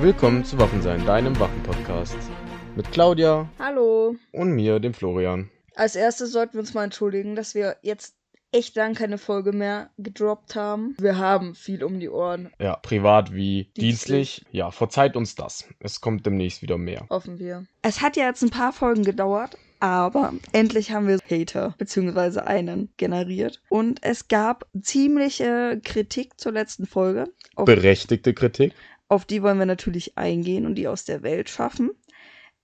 Willkommen zu Waffensein, deinem Waffenpodcast. Mit Claudia Hallo. und mir, dem Florian. Als erstes sollten wir uns mal entschuldigen, dass wir jetzt echt lang keine Folge mehr gedroppt haben. Wir haben viel um die Ohren, Ja, privat wie Dienstlich. dienstlich. Ja, verzeiht uns das. Es kommt demnächst wieder mehr. hoffen wir. Es hat ja jetzt ein paar Folgen gedauert, aber endlich haben wir Hater beziehungsweise einen generiert. Und es gab ziemliche Kritik zur letzten Folge. Berechtigte Kritik. Auf die wollen wir natürlich eingehen und die aus der Welt schaffen.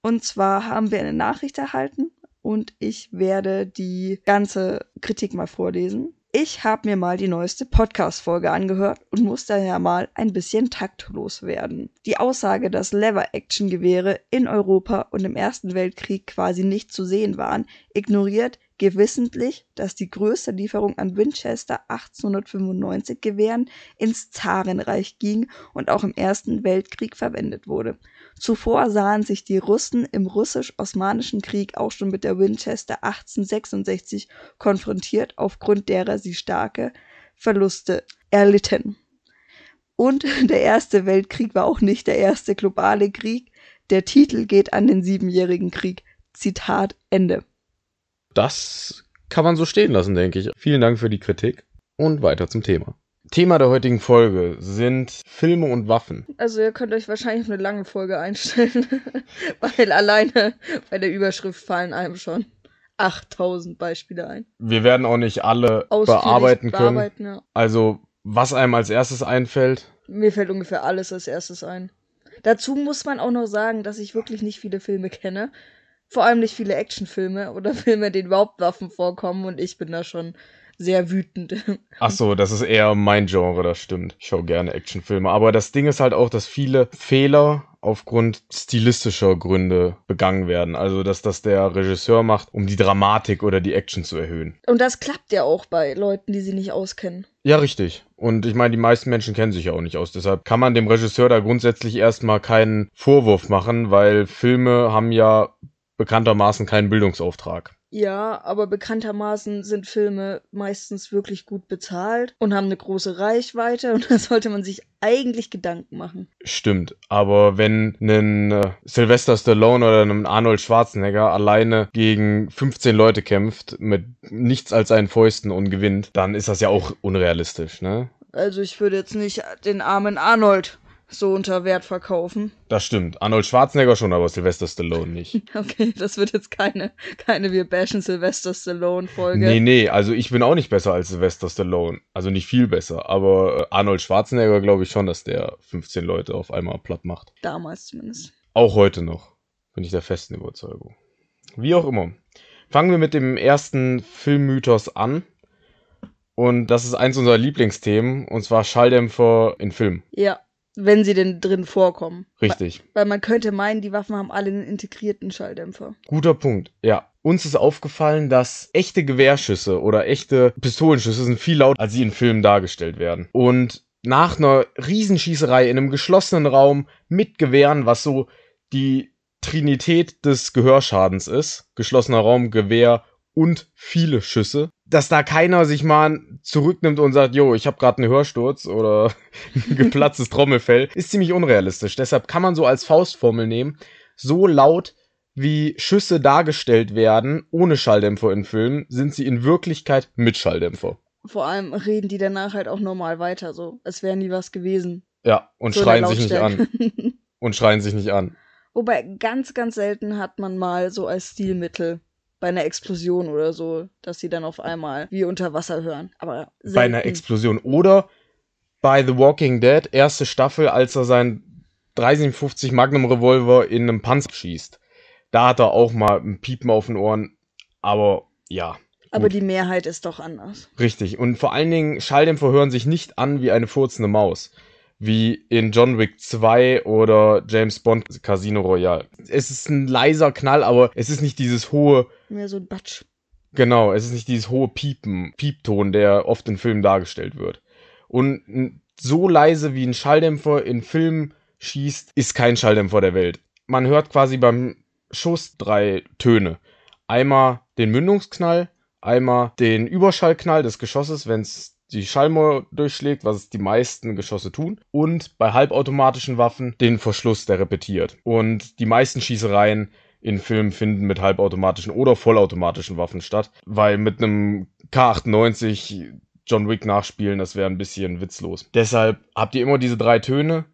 Und zwar haben wir eine Nachricht erhalten und ich werde die ganze Kritik mal vorlesen. Ich habe mir mal die neueste Podcast-Folge angehört und muss daher mal ein bisschen taktlos werden. Die Aussage, dass Lever-Action-Gewehre in Europa und im Ersten Weltkrieg quasi nicht zu sehen waren, ignoriert gewissentlich, dass die größte Lieferung an Winchester 1895 Gewehren ins Zarenreich ging und auch im Ersten Weltkrieg verwendet wurde. Zuvor sahen sich die Russen im russisch-osmanischen Krieg auch schon mit der Winchester 1866 konfrontiert, aufgrund derer sie starke Verluste erlitten. Und der Erste Weltkrieg war auch nicht der erste globale Krieg. Der Titel geht an den Siebenjährigen Krieg. Zitat Ende. Das kann man so stehen lassen, denke ich. Vielen Dank für die Kritik und weiter zum Thema. Thema der heutigen Folge sind Filme und Waffen. Also ihr könnt euch wahrscheinlich auf eine lange Folge einstellen, weil alleine bei der Überschrift fallen einem schon 8000 Beispiele ein. Wir werden auch nicht alle bearbeiten können. ja. Also, was einem als erstes einfällt, Mir fällt ungefähr alles als erstes ein. Dazu muss man auch noch sagen, dass ich wirklich nicht viele Filme kenne. Vor allem nicht viele Actionfilme oder Filme, in denen überhaupt Waffen vorkommen und ich bin da schon sehr wütend. Ach so, das ist eher mein Genre, das stimmt. Ich schaue gerne Actionfilme. Aber das Ding ist halt auch, dass viele Fehler aufgrund stilistischer Gründe begangen werden. Also, dass das der Regisseur macht, um die Dramatik oder die Action zu erhöhen. Und das klappt ja auch bei Leuten, die sie nicht auskennen. Ja, richtig. Und ich meine, die meisten Menschen kennen sich ja auch nicht aus. Deshalb kann man dem Regisseur da grundsätzlich erstmal keinen Vorwurf machen, weil Filme haben ja bekanntermaßen keinen Bildungsauftrag. Ja, aber bekanntermaßen sind Filme meistens wirklich gut bezahlt und haben eine große Reichweite und da sollte man sich eigentlich Gedanken machen. Stimmt, aber wenn ein äh, Sylvester Stallone oder ein Arnold Schwarzenegger alleine gegen 15 Leute kämpft mit nichts als seinen Fäusten und gewinnt, dann ist das ja auch unrealistisch, ne? Also ich würde jetzt nicht den armen Arnold so unter Wert verkaufen. Das stimmt. Arnold Schwarzenegger schon, aber Sylvester Stallone nicht. Okay, das wird jetzt keine, keine Wir bashen Sylvester Stallone Folge. Nee, nee, also ich bin auch nicht besser als Sylvester Stallone. Also nicht viel besser. Aber äh, Arnold Schwarzenegger glaube ich schon, dass der 15 Leute auf einmal platt macht. Damals zumindest. Auch heute noch. Bin ich der festen Überzeugung. Wie auch immer. Fangen wir mit dem ersten Filmmythos an. Und das ist eins unserer Lieblingsthemen, und zwar Schalldämpfer in Filmen. Ja, wenn sie denn drin vorkommen. Richtig. Weil man könnte meinen, die Waffen haben alle einen integrierten Schalldämpfer. Guter Punkt. Ja. Uns ist aufgefallen, dass echte Gewehrschüsse oder echte Pistolenschüsse sind viel lauter, als sie in Filmen dargestellt werden. Und nach einer Riesenschießerei in einem geschlossenen Raum mit Gewehren, was so die Trinität des Gehörschadens ist, geschlossener Raum, Gewehr und viele Schüsse, dass da keiner sich mal zurücknimmt und sagt, jo, ich habe gerade einen Hörsturz oder ein geplatztes Trommelfell, ist ziemlich unrealistisch. Deshalb kann man so als Faustformel nehmen, so laut wie Schüsse dargestellt werden ohne Schalldämpfer in Filmen, sind sie in Wirklichkeit mit Schalldämpfer. Vor allem reden die danach halt auch normal weiter, so. Es wäre nie was gewesen. Ja, und So schreien sich nicht an. Und schreien sich nicht an. Wobei ganz, ganz selten hat man mal so als Stilmittel bei einer Explosion oder so, dass sie dann auf einmal wie unter Wasser hören. Aber selten. Bei einer Explosion. Oder bei The Walking Dead, erste Staffel, als er sein 357 Magnum Revolver in einem Panzer schießt. Da hat er auch mal ein Piepen auf den Ohren. Aber ja. Aber gut. die Mehrheit ist doch anders. Richtig. Und vor allen Dingen, Schalldämpfer hören sich nicht an wie eine furzende Maus. Wie in John Wick 2 oder James Bond Casino Royale. Es ist ein leiser Knall, aber es ist nicht dieses hohe, Mehr so ein Batsch. genau, es ist nicht dieses hohe Piepen, Piepton, der oft in Filmen dargestellt wird. Und so leise wie ein Schalldämpfer in Filmen schießt, ist kein Schalldämpfer der Welt. Man hört quasi beim Schuss drei Töne. Einmal den Mündungsknall, einmal den Überschallknall des Geschosses, wenn es die Schallmauer durchschlägt, was die meisten Geschosse tun, und bei halbautomatischen Waffen den Verschluss, der repetiert. Und die meisten Schießereien in Filmen finden mit halbautomatischen oder vollautomatischen Waffen statt, weil mit einem K98 John Wick nachspielen, das wäre ein bisschen witzlos. Deshalb habt ihr immer diese drei Töne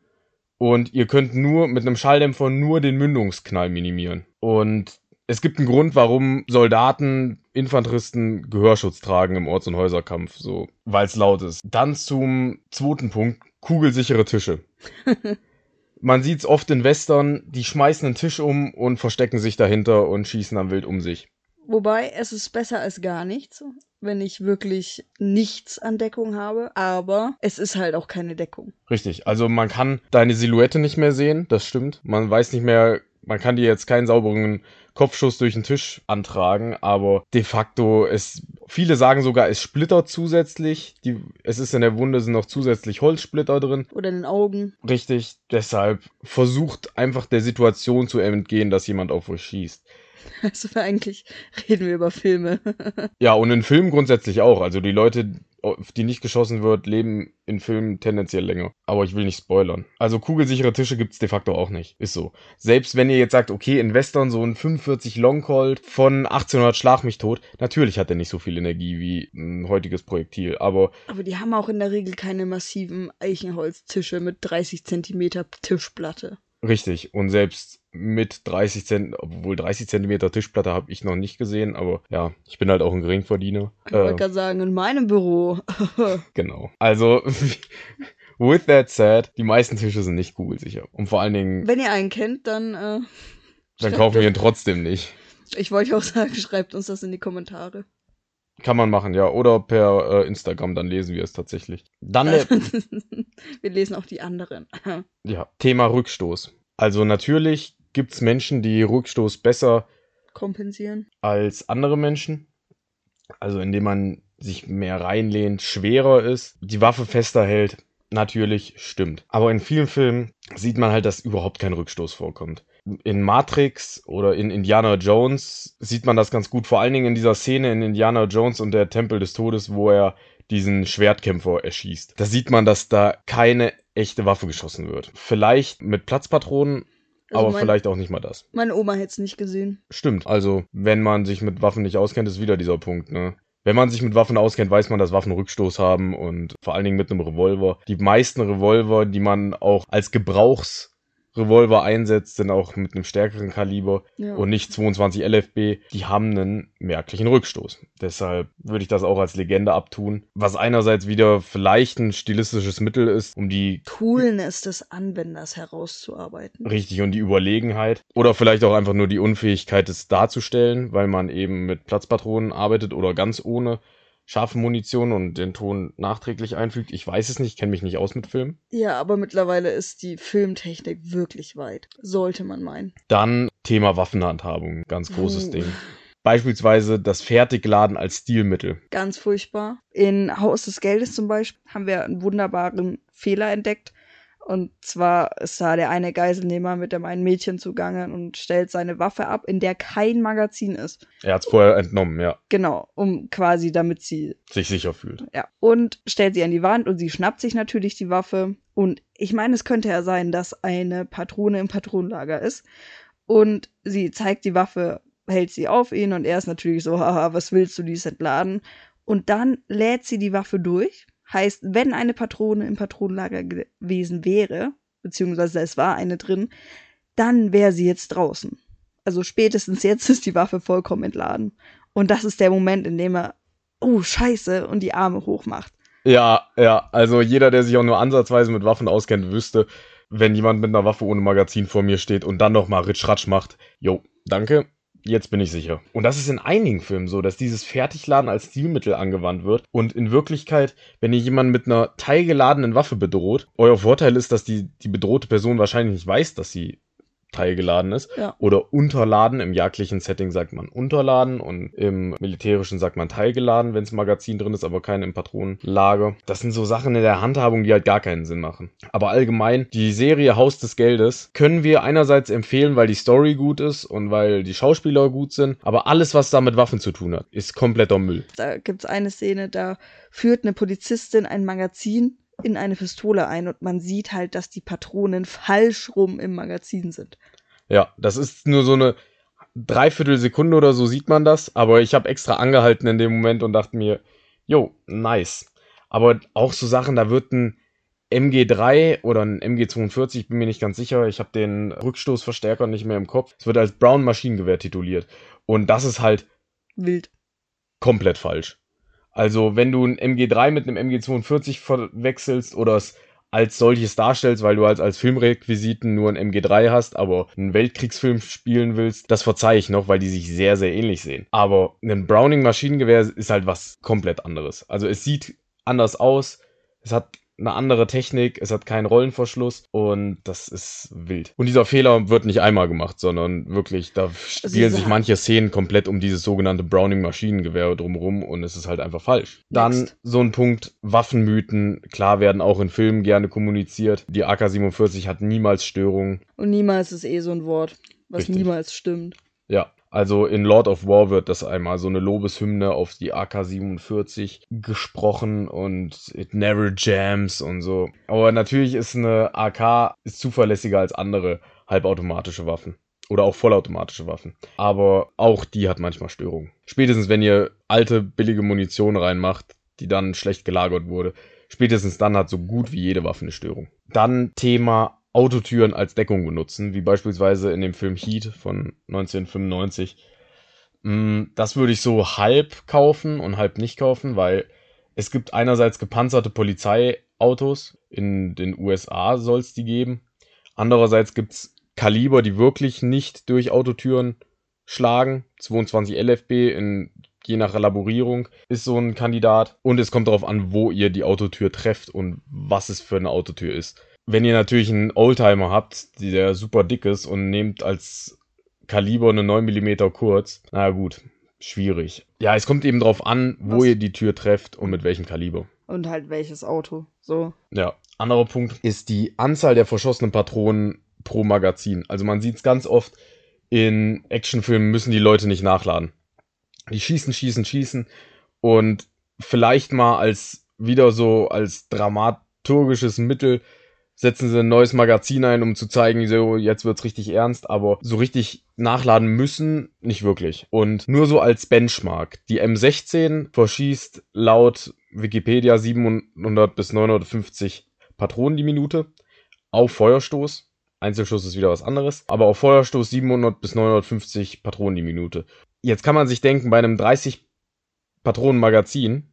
und ihr könnt nur mit einem Schalldämpfer nur den Mündungsknall minimieren. Und es gibt einen Grund, warum Soldaten, Infanteristen Gehörschutz tragen im Orts- und Häuserkampf, so, weil es laut ist. Dann zum zweiten Punkt, kugelsichere Tische. Man sieht's oft in Western, die schmeißen einen Tisch um und verstecken sich dahinter und schießen dann wild um sich. Wobei, es ist besser als gar nichts, wenn ich wirklich nichts an Deckung habe, aber es ist halt auch keine Deckung. Richtig, also man kann deine Silhouette nicht mehr sehen, das stimmt. Man weiß nicht mehr, man kann dir jetzt keinen sauberen Kopfschuss durch den Tisch antragen, aber de facto es viele sagen sogar es splittert zusätzlich, die es ist in der Wunde sind noch zusätzlich Holzsplitter drin. Oder in den Augen. Richtig, deshalb versucht einfach der Situation zu entgehen, dass jemand auf euch schießt. Also eigentlich reden wir über Filme. ja, und in Filmen grundsätzlich auch. Also die Leute, auf die nicht geschossen wird, leben in Filmen tendenziell länger. Aber ich will nicht spoilern. Also kugelsichere Tische gibt's de facto auch nicht. Ist so. Selbst wenn ihr jetzt sagt, okay, in Western so ein 45 Longcolt von 1800 Schlag mich tot, natürlich hat er nicht so viel Energie wie ein heutiges Projektil. Aber. Aber die haben auch in der Regel keine massiven Eichenholztische mit 30 Zentimeter Tischplatte. Richtig. Und selbst mit 30 Cent, obwohl 30 Zentimeter Tischplatte habe ich noch nicht gesehen, aber ja, ich bin halt auch ein Geringverdiener. Ich wollte äh, gerade sagen, in meinem Büro. genau. Also, with that said, die meisten Tische sind nicht kugelsicher. Und vor allen Dingen. Wenn ihr einen kennt, dann. Äh, dann kaufen wir ihn trotzdem nicht. Ich wollte auch sagen, schreibt uns das in die Kommentare. Kann man machen, ja. Oder per äh, Instagram, dann lesen wir es tatsächlich. Dann. wir lesen auch die anderen. ja, Thema Rückstoß. Also natürlich gibt es Menschen, die Rückstoß besser kompensieren als andere Menschen. Also indem man sich mehr reinlehnt, schwerer ist, die Waffe fester hält. Natürlich stimmt. Aber in vielen Filmen sieht man halt, dass überhaupt kein Rückstoß vorkommt. In Matrix oder in Indiana Jones sieht man das ganz gut. Vor allen Dingen in dieser Szene in Indiana Jones und der Tempel des Todes, wo er diesen Schwertkämpfer erschießt. Da sieht man, dass da keine echte Waffe geschossen wird. Vielleicht mit Platzpatronen also aber mein, vielleicht auch nicht mal das. Meine Oma hätte es nicht gesehen. Stimmt. Also, wenn man sich mit Waffen nicht auskennt, ist wieder dieser Punkt, ne? Wenn man sich mit Waffen auskennt, weiß man, dass Waffen Rückstoß haben und vor allen Dingen mit einem Revolver. Die meisten Revolver, die man auch als Gebrauchs Revolver einsetzt, sind auch mit einem stärkeren Kaliber ja. und nicht 22 LFB, die haben einen merklichen Rückstoß. Deshalb würde ich das auch als Legende abtun. Was einerseits wieder vielleicht ein stilistisches Mittel ist, um die Coolness des Anwenders herauszuarbeiten. Richtig, und die Überlegenheit. Oder vielleicht auch einfach nur die Unfähigkeit, es darzustellen, weil man eben mit Platzpatronen arbeitet oder ganz ohne scharfe Munition und den Ton nachträglich einfügt. Ich weiß es nicht, kenne mich nicht aus mit Film. Ja, aber mittlerweile ist die Filmtechnik wirklich weit. Sollte man meinen. Dann Thema Waffenhandhabung, ganz großes uh. Ding. Beispielsweise das Fertigladen als Stilmittel. Ganz furchtbar. In Haus des Geldes zum Beispiel haben wir einen wunderbaren Fehler entdeckt. Und zwar ist da der eine Geiselnehmer mit dem einen Mädchen zugange und stellt seine Waffe ab, in der kein Magazin ist. Er hat es vorher entnommen, ja. Genau, um quasi, damit sie sich sicher fühlt. Ja. Und stellt sie an die Wand und sie schnappt sich natürlich die Waffe. Und ich meine, es könnte ja sein, dass eine Patrone im Patronenlager ist. Und sie zeigt die Waffe, hält sie auf ihn und er ist natürlich so, haha, was willst du, die ist entladen. Und dann lädt sie die Waffe durch Heißt, wenn eine Patrone im Patronenlager gewesen wäre, beziehungsweise es war eine drin, dann wäre sie jetzt draußen. Also spätestens jetzt ist die Waffe vollkommen entladen. Und das ist der Moment, in dem er, oh, scheiße, und die Arme hochmacht. Ja, ja, also jeder, der sich auch nur ansatzweise mit Waffen auskennt, wüsste, wenn jemand mit einer Waffe ohne Magazin vor mir steht und dann nochmal Ritschratsch macht, jo, danke, Jetzt bin ich sicher. Und das ist in einigen Filmen so, dass dieses Fertigladen als Stilmittel angewandt wird. Und in Wirklichkeit, wenn ihr jemanden mit einer teilgeladenen Waffe bedroht, euer Vorteil ist, dass die, die bedrohte Person wahrscheinlich nicht weiß, dass sie teilgeladen ist. Ja. Oder unterladen. Im jagdlichen Setting sagt man unterladen und im militärischen sagt man teilgeladen, wenn es Magazin drin ist, aber kein im Patronenlager. Das sind so Sachen in der Handhabung, die halt gar keinen Sinn machen. Aber allgemein, die Serie Haus des Geldes können wir einerseits empfehlen, weil die Story gut ist und weil die Schauspieler gut sind, aber alles, was da mit Waffen zu tun hat, ist kompletter Müll. Da gibt's eine Szene, da führt eine Polizistin ein Magazin in eine Pistole ein und man sieht halt, dass die Patronen falsch rum im Magazin sind. Ja, das ist nur so eine Dreiviertelsekunde oder so sieht man das, aber ich habe extra angehalten in dem Moment und dachte mir, jo, nice. Aber auch so Sachen, da wird ein MG3 oder ein MG42, bin mir nicht ganz sicher. Ich habe den Rückstoßverstärker nicht mehr im Kopf. Es wird als Brown Maschinengewehr tituliert. Und das ist halt Wild. komplett falsch. Also, wenn du ein MG3 mit einem MG42 verwechselst oder es als solches darstellst, weil du als, als Filmrequisiten nur ein MG3 hast, aber einen Weltkriegsfilm spielen willst, das verzeihe ich noch, weil die sich sehr, sehr ähnlich sehen. Aber ein Browning Maschinengewehr ist halt was komplett anderes. Also es sieht anders aus, es hat eine andere Technik, es hat keinen Rollenverschluss und das ist wild. Und dieser Fehler wird nicht einmal gemacht, sondern wirklich, da spielen Also sich manche Szenen komplett um dieses sogenannte Browning-Maschinengewehr drumherum und es ist halt einfach falsch. Dann Next. so ein Punkt, Waffenmythen, klar werden auch in Filmen gerne kommuniziert. Die AK-47 hat niemals Störungen. Und niemals ist eh so ein Wort, was Richtig. niemals stimmt. Ja, also in Lord of War wird das einmal so eine Lobeshymne auf die AK-47 gesprochen und it never jams und so. Aber natürlich ist eine AK ist zuverlässiger als andere halbautomatische Waffen. Oder auch vollautomatische Waffen. Aber auch die hat manchmal Störungen. Spätestens wenn ihr alte, billige Munition reinmacht, die dann schlecht gelagert wurde, spätestens dann hat so gut wie jede Waffe eine Störung. Dann Thema Autotüren als Deckung benutzen, wie beispielsweise in dem Film Heat von 1995. Mm, Das würde ich so halb kaufen und halb nicht kaufen, weil es gibt einerseits gepanzerte Polizeiautos, in den USA soll es die geben. Andererseits gibt es Kaliber, die wirklich nicht durch Autotüren schlagen. 22 LFB in je nach Elaborierung ist so ein Kandidat. Und es kommt darauf an, wo ihr die Autotür trefft und was es für eine Autotür ist. Wenn ihr natürlich einen Oldtimer habt, der super dick ist und nehmt als Kaliber eine 9 mm kurz, na gut, schwierig. Ja, es kommt eben drauf an, wo Was? ihr die Tür trefft und mit welchem Kaliber. Und halt welches Auto. So. Ja, anderer Punkt ist die Anzahl der verschossenen Patronen pro Magazin. Also man sieht es ganz oft in Actionfilmen müssen die Leute nicht nachladen. Die schießen, schießen, schießen und vielleicht mal als wieder so als dramaturgisches Mittel setzen sie ein neues Magazin ein, um zu zeigen, so jetzt wird's richtig ernst, aber so richtig nachladen müssen nicht wirklich. Und nur so als Benchmark, die M16 verschießt laut Wikipedia 700 bis 950 Patronen die Minute auf Feuerstoß. Einzelschuss ist wieder was anderes, aber auf Feuerstoß 700 bis 950 Patronen die Minute. Jetzt kann man sich denken, bei einem 30 Patronen Magazin,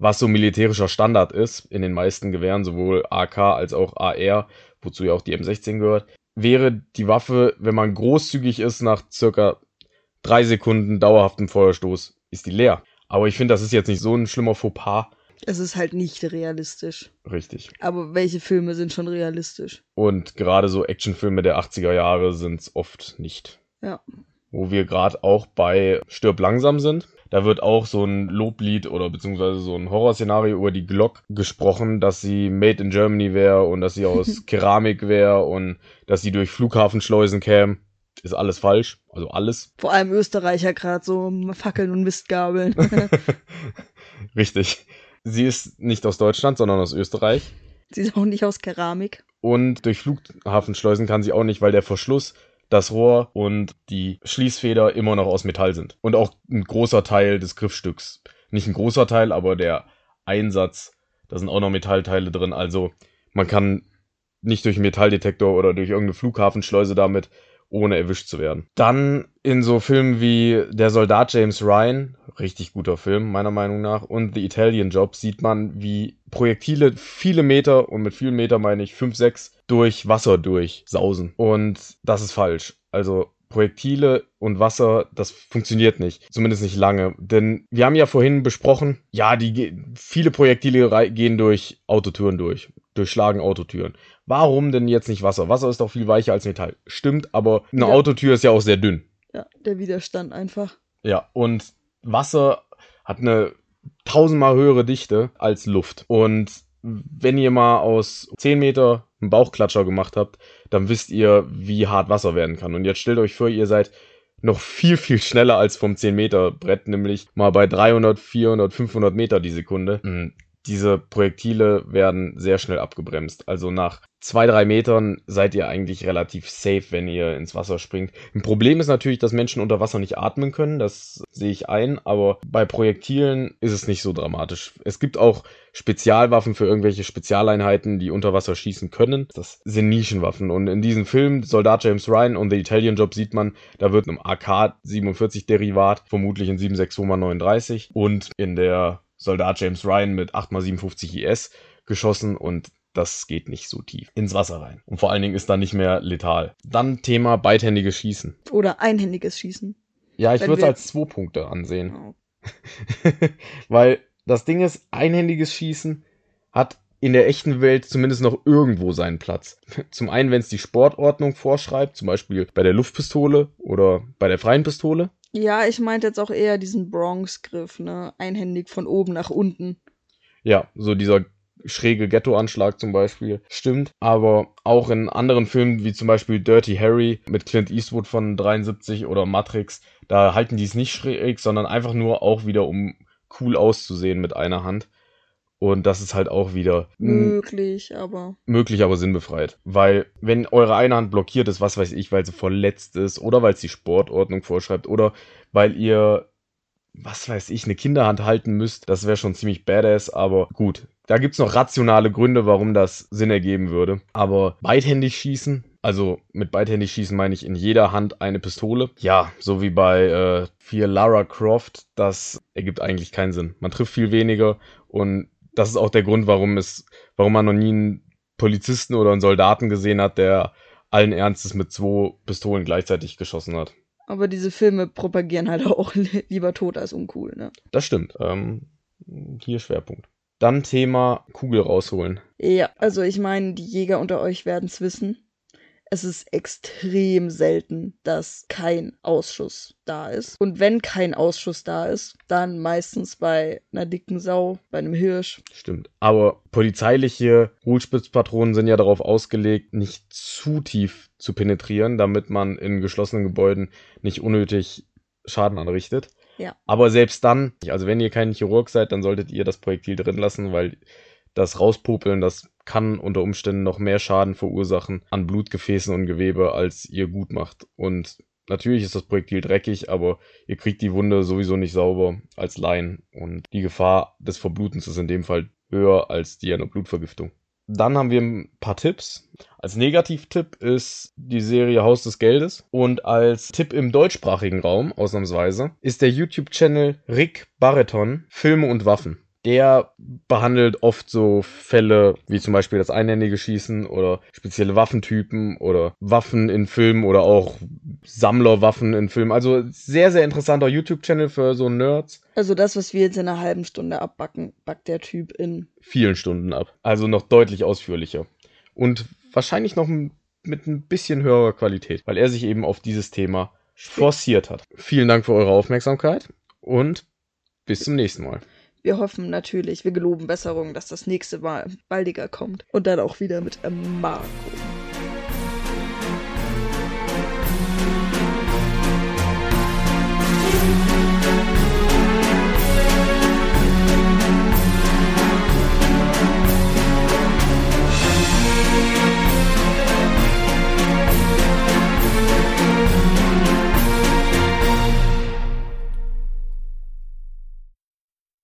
was so militärischer Standard ist in den meisten Gewehren, sowohl AK als auch AR, wozu ja auch die M16 gehört, wäre die Waffe, wenn man großzügig ist, nach circa drei Sekunden dauerhaftem Feuerstoß, ist die leer. Aber ich finde, das ist jetzt nicht so ein schlimmer Fauxpas. Es ist halt nicht realistisch. Richtig. Aber welche Filme sind schon realistisch? Und gerade so Actionfilme der 80er Jahre sind es oft nicht. Ja. Wo wir gerade auch bei Stirb langsam sind. Da wird auch so ein Loblied oder beziehungsweise so ein Horrorszenario über die Glock gesprochen, dass sie made in Germany wäre und dass sie aus Keramik wäre und dass sie durch Flughafenschleusen käme. Ist alles falsch. Also alles. Vor allem Österreicher gerade so Fackeln und Mistgabeln. Richtig. Sie ist nicht aus Deutschland, sondern aus Österreich. Sie ist auch nicht aus Keramik. Und durch Flughafenschleusen kann sie auch nicht, weil der Verschluss, das Rohr und die Schließfeder immer noch aus Metall sind. Und auch ein großer Teil des Griffstücks. Nicht ein großer Teil, aber der Einsatz, da sind auch noch Metallteile drin. Also man kann nicht durch einen Metalldetektor oder durch irgendeine Flughafenschleuse damit, ohne erwischt zu werden. Dann in so Filmen wie Der Soldat James Ryan, richtig guter Film, meiner Meinung nach, und The Italian Job sieht man, wie Projektile viele Meter, und mit vielen Meter meine ich fünf, sechs, durch Wasser durchsausen. Und das ist falsch. Also Projektile und Wasser, das funktioniert nicht. Zumindest nicht lange. Denn wir haben ja vorhin besprochen, ja, die viele Projektile gehen durch Autotüren durch. durchschlagen Autotüren. Warum denn jetzt nicht Wasser? Wasser ist doch viel weicher als Metall. Stimmt, aber eine Ja. Autotür ist ja auch sehr dünn. Ja, der Widerstand einfach. Ja, und Wasser hat eine tausendmal höhere Dichte als Luft. Und wenn ihr mal aus 10 Meter einen Bauchklatscher gemacht habt, dann wisst ihr, wie hart Wasser werden kann. Und jetzt stellt euch vor, ihr seid noch viel, viel schneller als vom 10 Meter Brett, nämlich mal bei 300, 400, 500 Meter die Sekunde. Diese Projektile werden sehr schnell abgebremst. Also nach zwei, drei Metern seid ihr eigentlich relativ safe, wenn ihr ins Wasser springt. Ein Problem ist natürlich, dass Menschen unter Wasser nicht atmen können. Das sehe ich ein. Aber bei Projektilen ist es nicht so dramatisch. Es gibt auch Spezialwaffen für irgendwelche Spezialeinheiten, die unter Wasser schießen können. Das sind Nischenwaffen. Und in diesem Film Soldat James Ryan und The Italian Job sieht man, da wird ein AK-47 Derivat, vermutlich in 762x39 und in der Soldat James Ryan mit 8x57 IS geschossen und das geht nicht so tief ins Wasser rein. Und vor allen Dingen ist da nicht mehr letal. Dann Thema beidhändiges Schießen. Oder einhändiges Schießen. Ja, ich würde es als zwei Punkte ansehen. Oh. Weil das Ding ist, einhändiges Schießen hat in der echten Welt zumindest noch irgendwo seinen Platz. Zum einen, wenn es die Sportordnung vorschreibt, zum Beispiel bei der Luftpistole oder bei der freien Pistole. Ja, ich meinte jetzt auch eher diesen Bronx-Griff, ne? Einhändig von oben nach unten. Ja, so dieser schräge Ghetto-Anschlag zum Beispiel. Stimmt. Aber auch in anderen Filmen, wie zum Beispiel Dirty Harry mit Clint Eastwood von 73 oder Matrix, da halten die es nicht schräg, sondern einfach nur auch wieder, um cool auszusehen mit einer Hand. Und das ist halt auch wieder Möglich, aber. möglich, aber sinnbefreit. Weil, wenn eure eine Hand blockiert ist, was weiß ich, weil sie verletzt ist oder weil es die Sportordnung vorschreibt oder weil ihr, was weiß ich, eine Kinderhand halten müsst, das wäre schon ziemlich badass, aber gut. Da gibt's noch rationale Gründe, warum das Sinn ergeben würde. Aber beidhändig schießen, also mit beidhändig schießen meine ich in jeder Hand eine Pistole. Ja, so wie bei äh, vier Lara Croft, das ergibt eigentlich keinen Sinn. Man trifft viel weniger und das ist auch der Grund, warum es, warum man noch nie einen Polizisten oder einen Soldaten gesehen hat, der allen Ernstes mit zwei Pistolen gleichzeitig geschossen hat. Aber diese Filme propagieren halt auch li- lieber tot als uncool, ne? Das stimmt. Ähm, hier Schwerpunkt. Dann Thema Kugel rausholen. Ja, also ich meine, die Jäger unter euch werden es wissen. Es ist extrem selten, dass kein Ausschuss da ist. Und wenn kein Ausschuss da ist, dann meistens bei einer dicken Sau, bei einem Hirsch. Stimmt. Aber polizeiliche Hohlspitzpatronen sind ja darauf ausgelegt, nicht zu tief zu penetrieren, damit man in geschlossenen Gebäuden nicht unnötig Schaden anrichtet. Ja. Aber selbst dann, also wenn ihr kein Chirurg seid, dann solltet ihr das Projektil drin lassen, weil das Rauspopeln, das kann unter Umständen noch mehr Schaden verursachen an Blutgefäßen und Gewebe, als ihr gut macht. Und natürlich ist das Projektil dreckig, aber ihr kriegt die Wunde sowieso nicht sauber als Laien. Und die Gefahr des Verblutens ist in dem Fall höher als die einer Blutvergiftung. Dann haben wir ein paar Tipps. Als Negativtipp ist die Serie Haus des Geldes. Und als Tipp im deutschsprachigen Raum, ausnahmsweise, ist der YouTube-Channel Rick Barreton Filme und Waffen. Der behandelt oft so Fälle wie zum Beispiel das einhändige Schießen oder spezielle Waffentypen oder Waffen in Filmen oder auch Sammlerwaffen in Filmen. Also sehr, sehr interessanter YouTube-Channel für so Nerds. Also das, was wir jetzt in einer halben Stunde abbacken, backt der Typ in. vielen Stunden ab. Also noch deutlich ausführlicher. Und wahrscheinlich noch mit ein bisschen höherer Qualität, weil er sich eben auf dieses Thema forciert hat. Vielen Dank für eure Aufmerksamkeit und bis zum nächsten Mal. Wir hoffen natürlich, wir geloben Besserung, dass das nächste Mal baldiger kommt. Und dann auch wieder mit ähm, Marco.